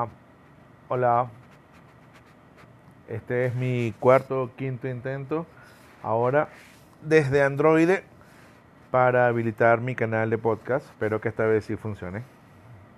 Ah, hola. Este es mi cuarto o quinto intento. Ahora desde Android para habilitar mi canal de podcast. Espero que esta vez sí funcione.